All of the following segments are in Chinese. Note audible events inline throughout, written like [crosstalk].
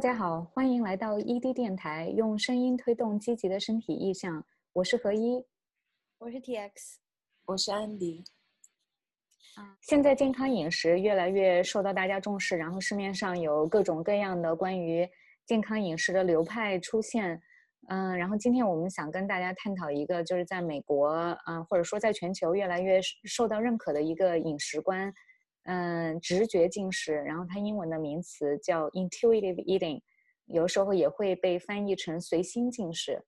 大家好，欢迎来到 ED 电台，用声音推动积极的身体意向。我是何一，我是 TX，我是安迪。现在健康饮食越来越受到大家重视，然后市面上有各种各样的关于健康饮食的流派出现。嗯，然后今天我们想跟大家探讨一个，就是在美国，嗯，或者说在全球越来越受到认可的一个饮食观。嗯，直觉进食，然后它英文的名词叫 intuitive eating，有时候也会被翻译成随心进食。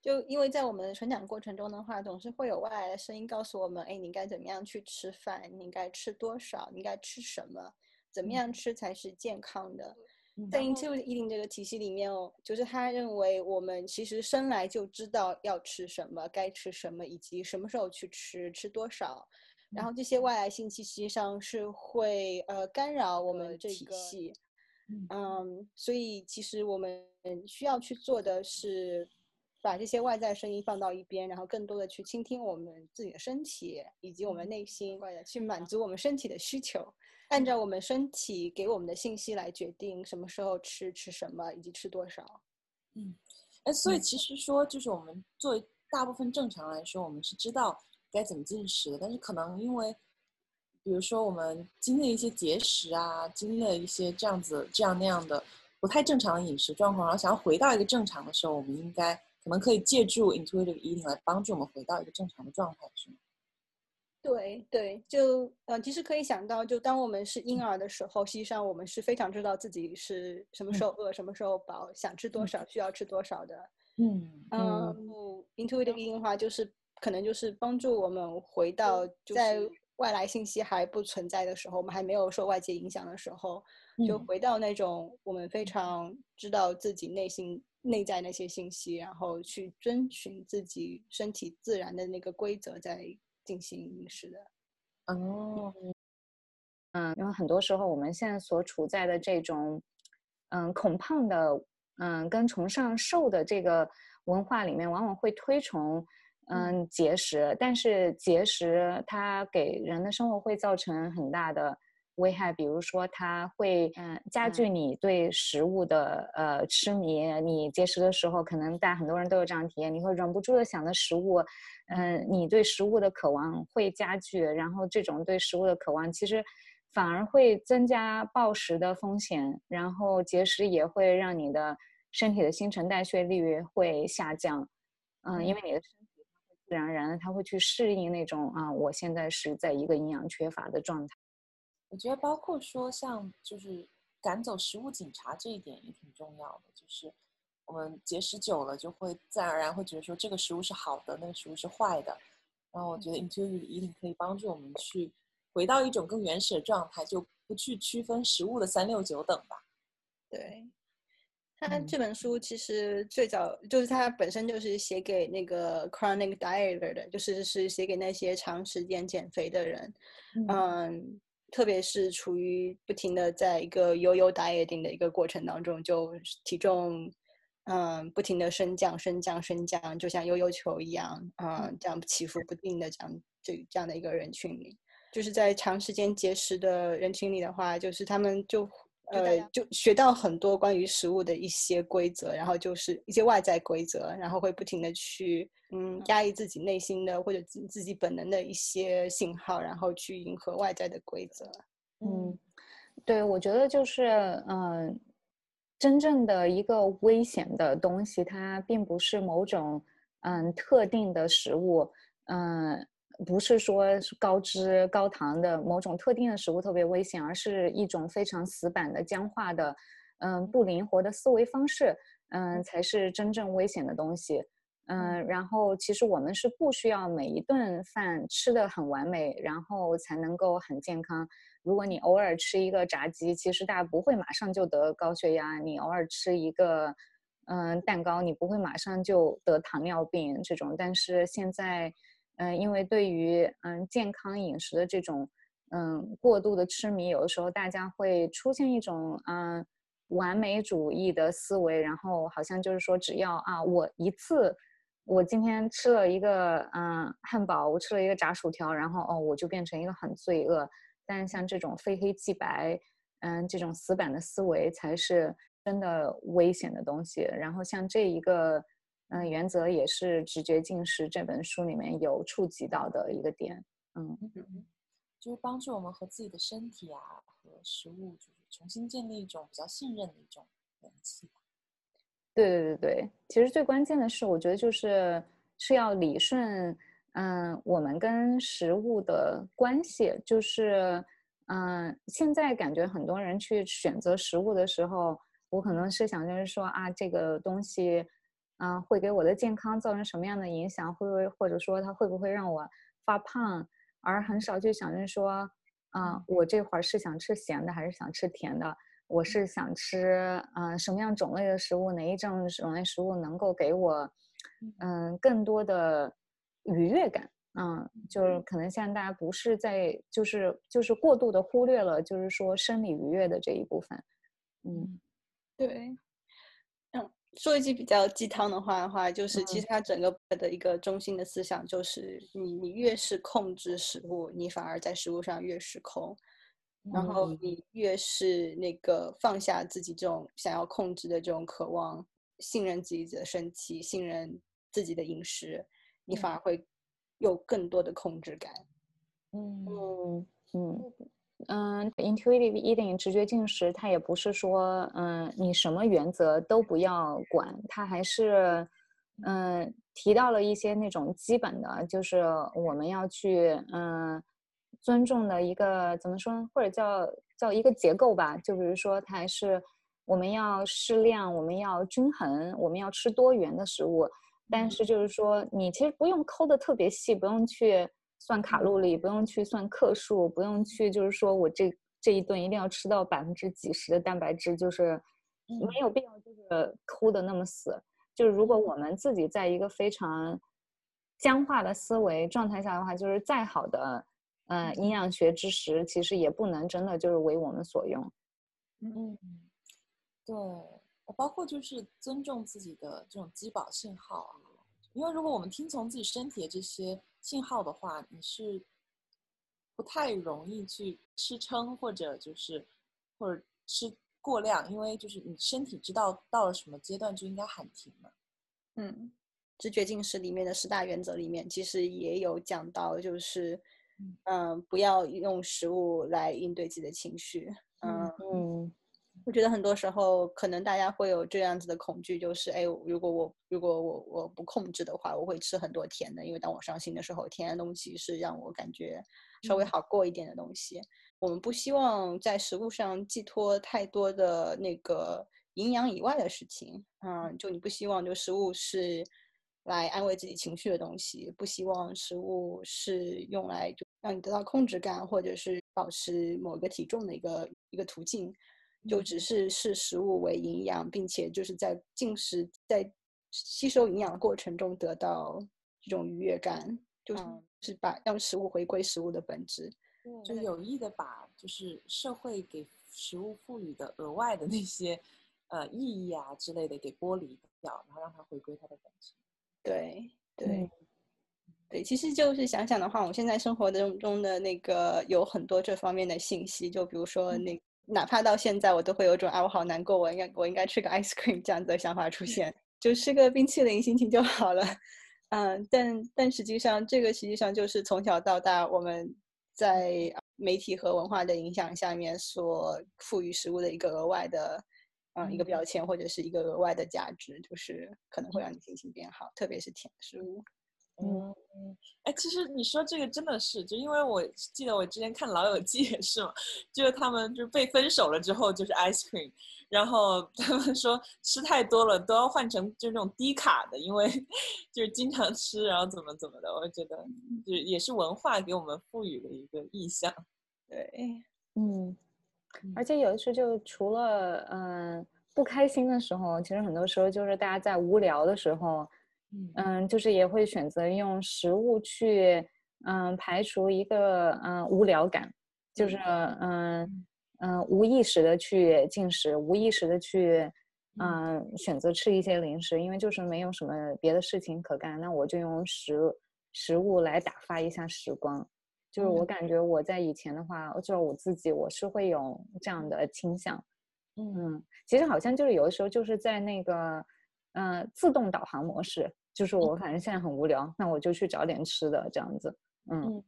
就因为在我们成长过程中的话，总是会有外来的声音告诉我们，哎，你应该怎么样去吃饭，你应该吃多少，你应该吃什么，怎么样吃才是健康的。在 intuitive eating 这个体系里面哦，就是他认为我们其实生来就知道要吃什么，该吃什么，以及什么时候去吃，吃多少。然后这些外来信息实际上是会呃干扰我们这体系，嗯，所以其实我们需要去做的是把这些外在声音放到一边，然后更多的去倾听我们自己的身体以及我们内心，去满足我们身体的需求，按照我们身体给我们的信息来决定什么时候吃吃什么以及吃多少。嗯，哎，所以其实说就是我们作为大部分正常来说，我们是知道。该怎么进食的？但是可能因为，比如说我们经历一些节食啊，经历了一些这样子、这样那样的不太正常的饮食状况，然后想要回到一个正常的时候，我们应该可能可以借助 intuitive eating 来帮助我们回到一个正常的状态，是吗？对对，就呃，其实可以想到，就当我们是婴儿的时候，实际上我们是非常知道自己是什么时候饿、什么时候饱，想吃多少、需要吃多少的。嗯嗯，intuitive eating 的话就是。可能就是帮助我们回到在外来信息还不存在的时候，我们还没有受外界影响的时候，就回到那种我们非常知道自己内心内在那些信息，然后去遵循自己身体自然的那个规则在进行饮食的。哦，嗯，因为很多时候我们现在所处在的这种，嗯，恐胖的，嗯，跟崇尚瘦的这个文化里面，往往会推崇。嗯，节食，但是节食它给人的生活会造成很大的危害，比如说它会嗯加剧你对食物的呃痴迷。你节食的时候，可能大家很多人都有这样体验，你会忍不住的想着食物，嗯，你对食物的渴望会加剧，然后这种对食物的渴望其实反而会增加暴食的风险，然后节食也会让你的身体的新陈代谢率会下降，嗯，因为你的身。自然而然的，他会去适应那种啊，我现在是在一个营养缺乏的状态。我觉得，包括说像就是赶走食物警察这一点也挺重要的。就是我们节食久了，就会自然而然会觉得说这个食物是好的，那个食物是坏的。然后我觉得 intuitive eating 可以帮助我们去回到一种更原始的状态，就不去区分食物的三六九等吧。对。他这本书其实最早就是他本身就是写给那个 chronic dieter 的，就是是写给那些长时间减肥的人，嗯，特别是处于不停的在一个悠悠 dieting 的一个过程当中，就体重嗯不停的升降升降升降，就像悠悠球一样，嗯，这样起伏不定的这样这这样的一个人群里，就是在长时间节食的人群里的话，就是他们就。呃，就学到很多关于食物的一些规则，然后就是一些外在规则，然后会不停的去嗯压抑自己内心的或者自自己本能的一些信号，然后去迎合外在的规则。嗯，对，我觉得就是嗯，真正的一个危险的东西，它并不是某种嗯特定的食物，嗯。不是说是高脂高糖的某种特定的食物特别危险，而是一种非常死板的僵化的，嗯，不灵活的思维方式，嗯，才是真正危险的东西，嗯，然后其实我们是不需要每一顿饭吃的很完美，然后才能够很健康。如果你偶尔吃一个炸鸡，其实大家不会马上就得高血压；你偶尔吃一个，嗯，蛋糕，你不会马上就得糖尿病这种。但是现在。嗯，因为对于嗯健康饮食的这种嗯过度的痴迷，有的时候大家会出现一种嗯完美主义的思维，然后好像就是说，只要啊我一次，我今天吃了一个嗯汉堡，我吃了一个炸薯条，然后哦我就变成一个很罪恶。但像这种非黑即白，嗯这种死板的思维才是真的危险的东西。然后像这一个，嗯，原则也是《直觉进食》这本书里面有触及到的一个点。嗯，就是帮助我们和自己的身体啊和食物，就是重新建立一种比较信任的一种联系。对对对对，其实最关键的是，我觉得就是是要理顺，嗯，我们跟食物的关系，就是，嗯，现在感觉很多人去选择食物的时候，我可能是想就是说啊，这个东西，啊，会给我的健康造成什么样的影响？会不会或者说它会不会让我发胖？而很少去想着说，啊，我这会儿是想吃咸的还是想吃甜的？我是想吃，嗯，什么样种类的食物？哪一种种类食物能够给我，嗯，更多的愉悦感？嗯，就是可能现在大家不是在，就是就是过度的忽略了，就是说生理愉悦的这一部分。嗯，对。嗯，说一句比较鸡汤的话的话，就是其实它整个的一个中心的思想就是，你你越是控制食物，你反而在食物上越失控。然后你越是那个放下自己这种想要控制的这种渴望，信任自己的身体，信任自己的饮食，你反而会有更多的控制感。嗯。嗯。嗯嗯，intuitive eating 直觉进食，它也不是说嗯你什么原则都不要管，它还是嗯提到了一些那种基本的，就是我们要去嗯。尊重的一个怎么说，或者叫叫一个结构吧。就比如说，它还是我们要适量，我们要均衡，我们要吃多元的食物。但是就是说，你其实不用抠的特别细，不用去算卡路里，不用去算克数，不用去就是说我这这一顿一定要吃到百分之几十的蛋白质，就是没有必要就是抠的那么死。就是如果我们自己在一个非常僵化的思维状态下的话，就是再好的。嗯，营养学知识其实也不能真的就是为我们所用。嗯，对，包括就是尊重自己的这种饥饱信号啊，因为如果我们听从自己身体的这些信号的话，你是不太容易去吃撑或者就是或者吃过量，因为就是你身体知道到了什么阶段就应该喊停了。嗯，直觉进食里面的十大原则里面其实也有讲到，就是。嗯，不要用食物来应对自己的情绪。嗯嗯，我觉得很多时候可能大家会有这样子的恐惧，就是哎，如果我如果我我不控制的话，我会吃很多甜的，因为当我伤心的时候，甜的东西是让我感觉稍微好过一点的东西。我们不希望在食物上寄托太多的那个营养以外的事情。嗯，就你不希望就食物是。来安慰自己情绪的东西，不希望食物是用来就让你得到控制感，或者是保持某个体重的一个一个途径，就只是视食物为营养，并且就是在进食在吸收营养的过程中得到这种愉悦感，就是是把让食物回归食物的本质，就有意的把就是社会给食物赋予的额外的那些呃意义啊之类的给剥离掉，然后让它回归它的本质。对对对，其实就是想想的话，我现在生活中中的那个有很多这方面的信息，就比如说那哪怕到现在，我都会有种啊，我好难过，我应该我应该吃个 ice cream 这样子的想法出现，就吃个冰淇淋心情就好了。嗯，但但实际上这个实际上就是从小到大我们在媒体和文化的影响下面所赋予食物的一个额外的。嗯，一个标签或者是一个额外的价值，就是可能会让你心情变好，特别是甜食物。嗯，哎，其实你说这个真的是，就因为我记得我之前看《老友记》也是嘛，就是他们就被分手了之后就是 ice cream，然后他们说吃太多了都要换成就那种低卡的，因为就是经常吃，然后怎么怎么的，我觉得就也是文化给我们赋予的一个意象。对，嗯。而且有的时候，就除了嗯不开心的时候，其实很多时候就是大家在无聊的时候，嗯，就是也会选择用食物去嗯排除一个嗯无聊感，就是。嗯嗯。无意识的去进食，无意识的去嗯。选择吃一些零食，因为就是没有什么别的事情可干，那我就用食食物来打发一下时光。就是我感觉我在以前的话，就是我自己，我是会有这样的倾向，嗯，其实好像就是有的时候就是在那个，嗯，自动导航模式，就是我反正现在很无聊，那我就去找点吃的这样子。嗯，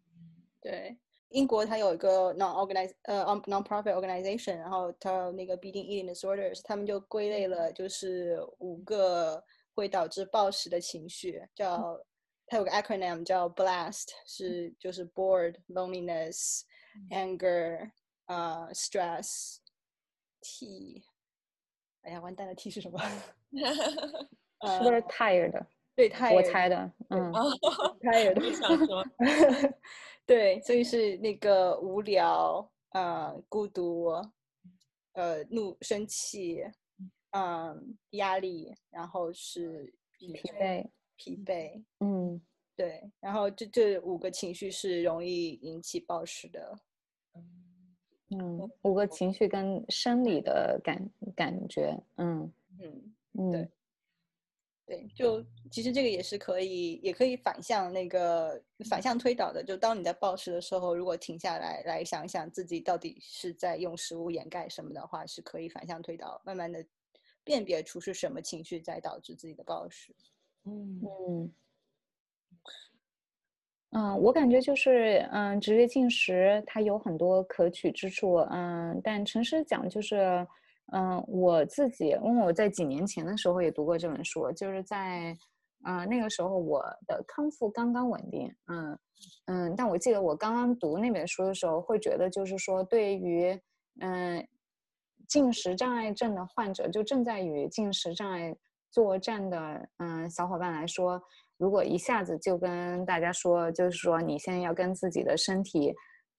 对，英国它有一个 non-organized 呃 non-profit organization，然后它那个 beating eating disorders，他们就归类了就是五个会导致暴食的情绪，叫它有个 acronym 叫 BLAST，是就是 bored、loneliness、anger、呃 stress。T，哎呀，完蛋了！T 是什么？是不是 tired？对，tired。我猜的，嗯，tired。[laughs] [laughs] 想说，[laughs] 对，所以是那个无聊，呃，孤独，呃，怒、生气，嗯，压力，然后是疲惫，疲惫，嗯，对，然后这这五个情绪是容易引起暴食的。嗯，五个情绪跟生理的感感觉，嗯嗯嗯，对对，就其实这个也是可以，也可以反向那个反向推导的。就当你在暴食的时候，如果停下来来想想自己到底是在用食物掩盖什么的话，是可以反向推导，慢慢的辨别出是什么情绪在导致自己的暴食。嗯嗯。嗯，我感觉就是，嗯，直觉进食它有很多可取之处，嗯，但诚实讲就是，嗯，我自己，因为我在几年前的时候也读过这本书，就是在，嗯，那个时候我的康复刚刚稳定，嗯嗯，但我记得我刚刚读那本书的时候，会觉得就是说，对于，嗯，进食障碍症的患者，就正在与进食障碍作战的，嗯，小伙伴来说。如果一下子就跟大家说，就是说你现在要跟自己的身体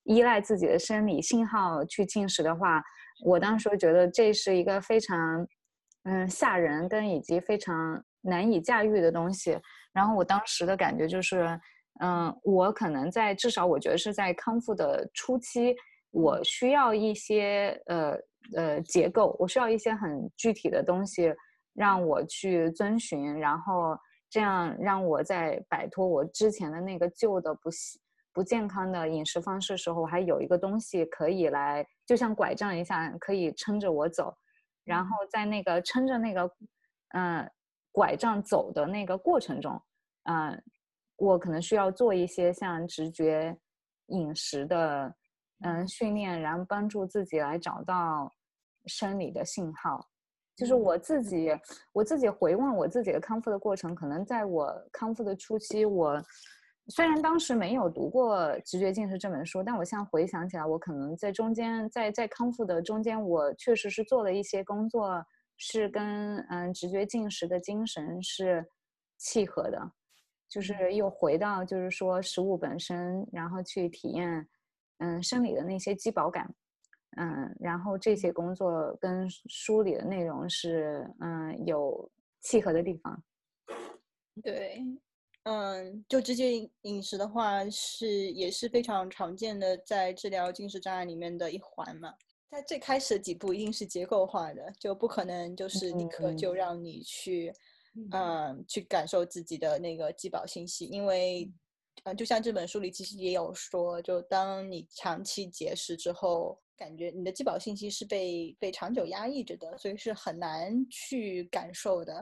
依赖自己的生理信号去进食的话，我当时觉得这是一个非常嗯吓人跟以及非常难以驾驭的东西。然后我当时的感觉就是，嗯，我可能在至少我觉得是在康复的初期，我需要一些呃呃结构，我需要一些很具体的东西让我去遵循，然后。这样让我在摆脱我之前的那个旧的不不健康的饮食方式时候，我还有一个东西可以来，就像拐杖一下，可以撑着我走。然后在那个撑着那个，嗯，拐杖走的那个过程中，嗯，我可能需要做一些像直觉饮食的，嗯，训练，然后帮助自己来找到生理的信号。就是我自己，我自己回望我自己的康复的过程，可能在我康复的初期，我虽然当时没有读过《直觉进食》这本书，但我现在回想起来，我可能在中间，在在康复的中间，我确实是做了一些工作，是跟嗯直觉进食的精神是契合的，就是又回到就是说食物本身，然后去体验嗯生理的那些饥饱感。嗯，然后这些工作跟书里的内容是嗯有契合的地方。对，嗯，就直接饮食的话是也是非常常见的，在治疗进食障碍里面的一环嘛。在最开始的几步一定是结构化的，就不可能就是立刻就让你去嗯去感受自己的那个饥饱信息，因为嗯就像这本书里其实也有说，就当你长期节食之后。感觉你的饥饱信息是被被长久压抑着的，所以是很难去感受的，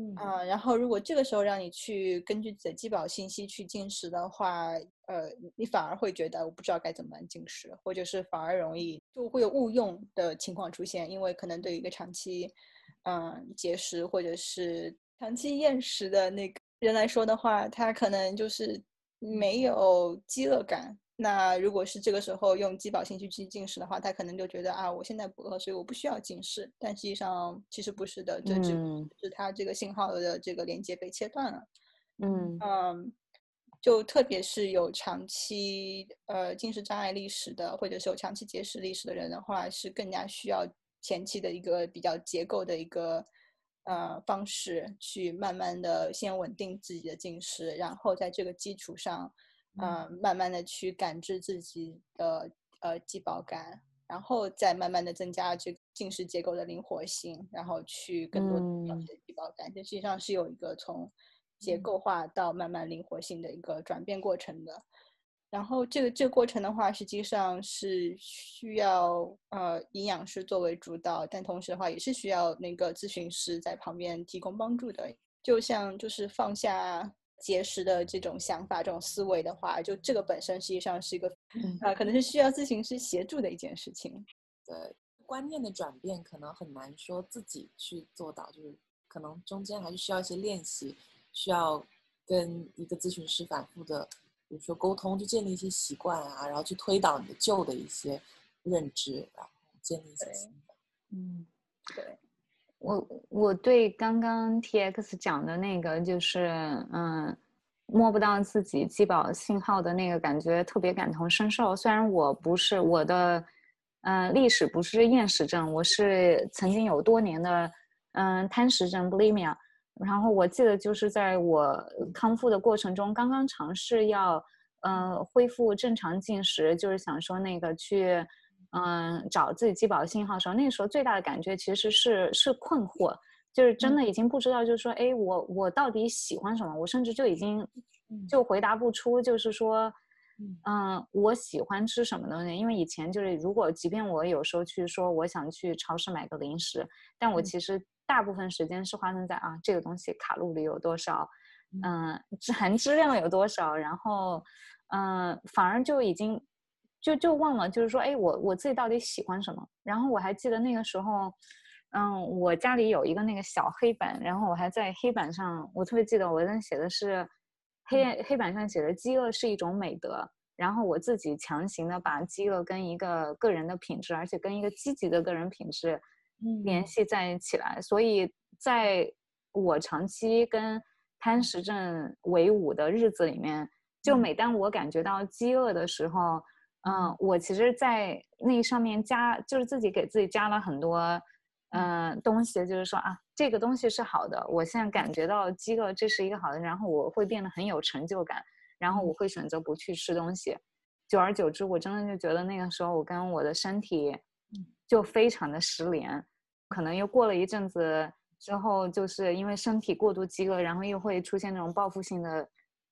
嗯啊，然后如果这个时候让你去根据自己的基保信息去进食的话，呃，你反而会觉得我不知道该怎么进食，或者是反而容易就会有误用的情况出现，因为可能对于一个长期嗯节食或者是长期厌食的那个人来说的话，他可能就是没有饥饿感。那如果是这个时候用饥饱信息去进食的话，他可能就觉得啊，我现在不饿，所以我不需要进食。但实际上其实不是的，这只是他这个信号的这个连接被切断了。嗯嗯，就特别是有长期呃进食障碍历史的，或者是有长期节食历史的人的话，是更加需要前期的一个比较结构的一个呃方式，去慢慢的先稳定自己的进食，然后在这个基础上。嗯，慢慢的去感知自己的呃饥饱感，然后再慢慢的增加这个进食结构的灵活性，然后去更多了解饥饱感。这实际上是有一个从结构化到慢慢灵活性的一个转变过程的。然后这个这个过程的话，实际上是需要呃营养师作为主导，但同时的话也是需要那个咨询师在旁边提供帮助的。就像就是放下节食的这种想法、这种思维的话，就这个本身实际上是一个啊，可能是需要咨询师协助的一件事情。对，观念的转变可能很难说自己去做到，就是可能中间还是需要一些练习，需要跟一个咨询师反复的。比如说沟通，就建立一些习惯啊，然后去推导你的旧的一些认知，然后建立一些新的。嗯，对。我我对刚刚 T X 讲的那个，就是嗯，摸不到自己饥饱信号的那个感觉，特别感同身受。虽然我不是我的，嗯，历史不是厌食症，我是曾经有多年的嗯贪食症 bulimia。然后我记得就是在我康复的过程中，刚刚尝试要，嗯，恢复正常进食，就是想说那个去，嗯，找自己饥饱信号的时候，那个时候最大的感觉其实是是困惑，就是真的已经不知道，就是说，哎，我我到底喜欢什么？我甚至就已经就回答不出，就是说，嗯，我喜欢吃什么东西？因为以前就是，如果即便我有时候去说我想去超市买个零食，但我其实。大部分时间是花生在啊，这个东西卡路里有多少，嗯，含 [laughs] 脂量有多少，然后，嗯，反而就已经就就忘了，就是说，哎，我我自己到底喜欢什么？然后我还记得那个时候，嗯，我家里有一个那个小黑板，然后我还在黑板上，我特别记得我那写的是黑黑板上写的“饥饿是一种美德”，然后我自己强行的把饥饿跟一个个人的品质，而且跟一个积极的个人品质。联系在一起来，所以在我长期跟贪食症为伍的日子里面，就每当我感觉到饥饿的时候，嗯，我其实，在那上面加，就是自己给自己加了很多，嗯，东西，就是说啊，这个东西是好的，我现在感觉到饥饿，这是一个好的，然后我会变得很有成就感，然后我会选择不去吃东西，久而久之，我真的就觉得那个时候我跟我的身体，就非常的失联。可能又过了一阵子之后，就是因为身体过度饥饿，然后又会出现那种报复性的，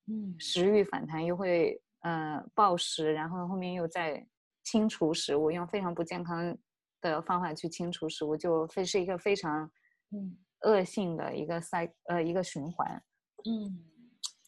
嗯，食欲反弹，又会呃暴食，然后后面又在清除食物，用非常不健康的方法去清除食物，就非是一个非常嗯恶性的一个赛呃一个循环。嗯，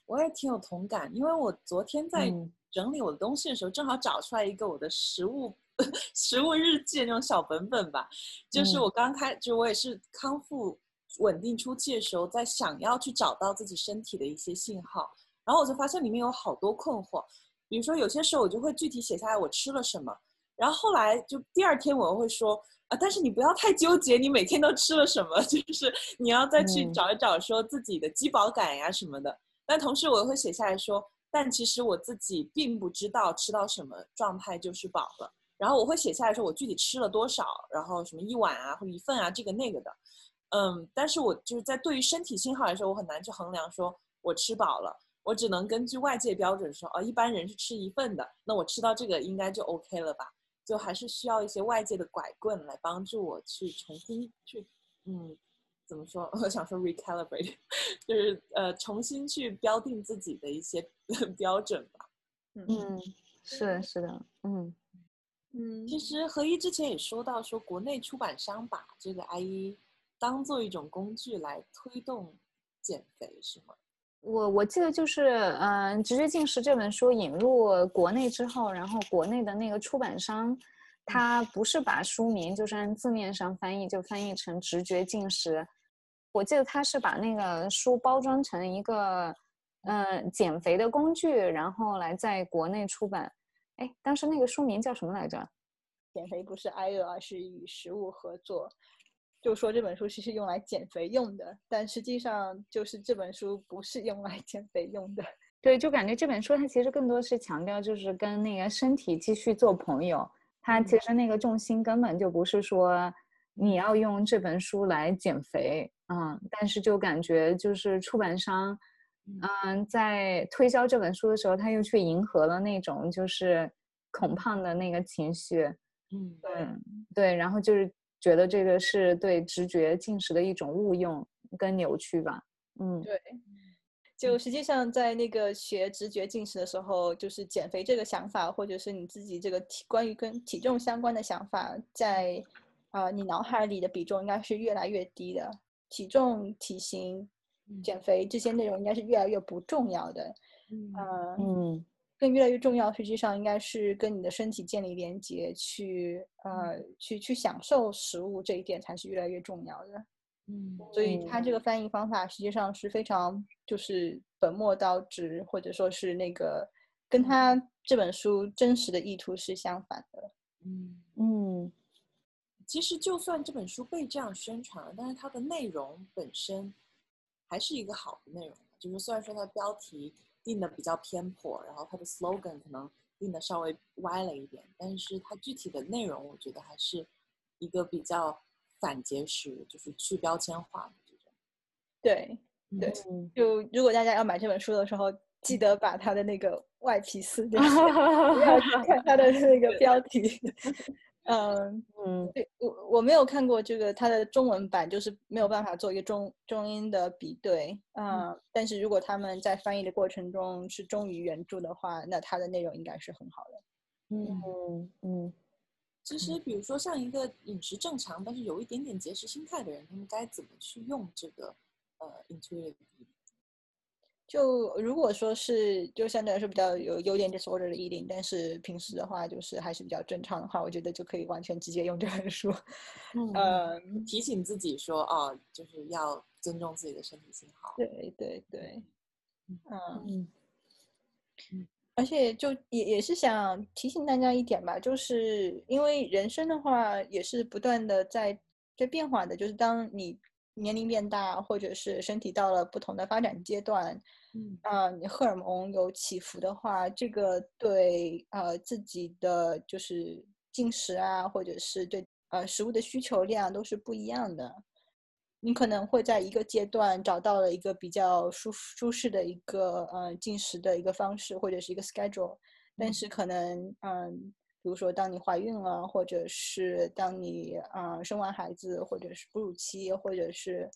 我也挺有同感，因为我昨天在整理我的东西的时候，正好找出来一个我的食物。[laughs] 食物日记那种小本本吧，就是我刚开，就我也是康复稳定初期的时候，在想要去找到自己身体的一些信号，然后我就发现里面有好多困惑，比如说有些时候我就会具体写下来我吃了什么，然后后来就第二天我又会说啊，但是你不要太纠结，你每天都吃了什么，[laughs] 就是你要再去找一找说自己的饥饱感呀什么的，但同时我又会写下来说，但其实我自己并不知道吃到什么状态就是饱了。然后我会写下来说我具体吃了多少，然后什么一碗啊或者一份啊这个那个的，嗯，但是我就是在对于身体信号来说，我很难去衡量说我吃饱了，我只能根据外界标准说，哦，一般人是吃一份的，那我吃到这个应该就 OK 了吧？就还是需要一些外界的拐棍来帮助我去重新去，嗯，怎么说？[laughs] 我想说 recalibrate，[laughs] 就是呃重新去标定自己的一些 [laughs] 标准吧。嗯，是是的，嗯。嗯，其实何一之前也说到，说国内出版商把这个 I E 当做一种工具来推动减肥，是吗？我我记得就是，嗯，《直觉进食》这本书引入国内之后，然后国内的那个出版商，他不是把书名就是按字面上翻译，就翻译成《直觉进食》。我记得他是把那个书包装成一个，嗯，减肥的工具，然后来在国内出版。哎，当时那个书名叫什么来着？减肥不是挨饿，而是与食物合作。就说这本书其实用来减肥用的，但实际上就是这本书不是用来减肥用的。[laughs] 对，就感觉这本书它其实更多是强调就是跟那个身体继续做朋友。它其实那个重心根本就不是说你要用这本书来减肥，嗯，但是就感觉就是出版商。嗯，在推销这本书的时候，他又去迎合了那种就是恐胖的那个情绪。嗯，对对，然后就是觉得这个是对直觉进食的一种误用跟扭曲吧。嗯，对。就实际上在那个学直觉进食的时候，就是减肥这个想法，或者是你自己这个体关于跟体重相关的想法，在啊、你脑海里的比重应该是越来越低的。体重、体型、减肥这些内容应该是越来越不重要的。嗯呃，嗯更越来越重要，实际上应该是跟你的身体建立连接，去呃去去享受食物这一点才是越来越重要的。嗯所以它这个翻译方法实际上是非常就是本末倒置，或者说是那个跟他这本书真实的意图是相反的。嗯，嗯其实就算这本书被这样宣传了，但是它的内容本身还是一个好的内容。就是虽然说它的标题定的比较偏颇，然后它的 slogan 可能定的稍微歪了一点，但是它具体的内容，我觉得还是一个比较反节食，就是去标签化的这种。对，对嗯，就如果大家要买这本书的时候，记得把它的那个外皮撕掉，[laughs] 不要去看它的那个标题。嗯，嗯对我我没有看过这个它的中文版，就是没有办法做一个中中英的比对啊、但是如果他们在翻译的过程中是忠于原著的话，那它的内容应该是很好的。嗯，嗯嗯其实比如说像一个饮食正常，但是有一点点节食心态的人，他们该怎么去用这个呃 intuitive？就如果说是就相对来说比较有有点 disorder 的 eating，但是平时的话就是还是比较正常的话，我觉得就可以完全直接用这本书。[laughs] 嗯嗯，提醒自己说哦，就是要尊重自己的身体信号。对对对，嗯。嗯而且就也也是想提醒大家一点吧，就是因为人生的话也是不断的在在变化的，就是当你年龄变大，或者是身体到了不同的发展阶段，嗯啊、你荷尔蒙有起伏的话，这个对呃自己的就是进食啊，或者是对呃食物的需求量都是不一样的。你可能会在一个阶段找到了一个比较舒舒适的一个呃进食的一个方式，或者是一个 schedule，但嗯是可能嗯，比如说当你怀孕了，或者是当你啊、呃生完孩子，或者是哺乳期，或者是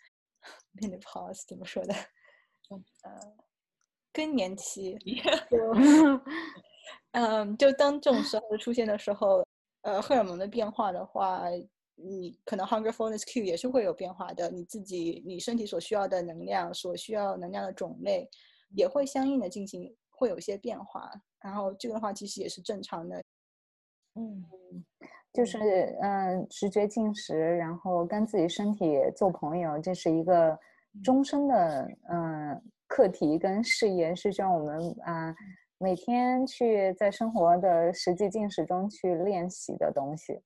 menopause 怎么说的？嗯呃，更年期，就嗯，[laughs] 就当这种时候出现的时候，呃，荷尔蒙的变化的话，你可能 hunger fullness Q 也是会有变化的。你自己你身体所需要的能量，所需要能量的种类，也会相应的进行会有一些变化。然后这个的话，其实也是正常的。嗯就是嗯、呃直觉进食，然后跟自己身体做朋友，这是一个终身的嗯、呃课题跟事业，是需要我们啊、每天去在生活的实际进食中去练习的东西。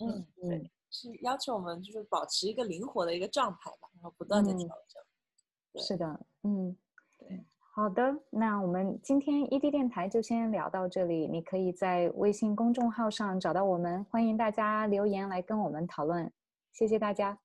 嗯，嗯是要求我们就是保持一个灵活的一个状态吧，然后不断的嗯调整。对是的，嗯，对。好的，那我们今天 ED 电台就先聊到这里。你可以在微信公众号上找到我们，欢迎大家留言来跟我们讨论。谢谢大家。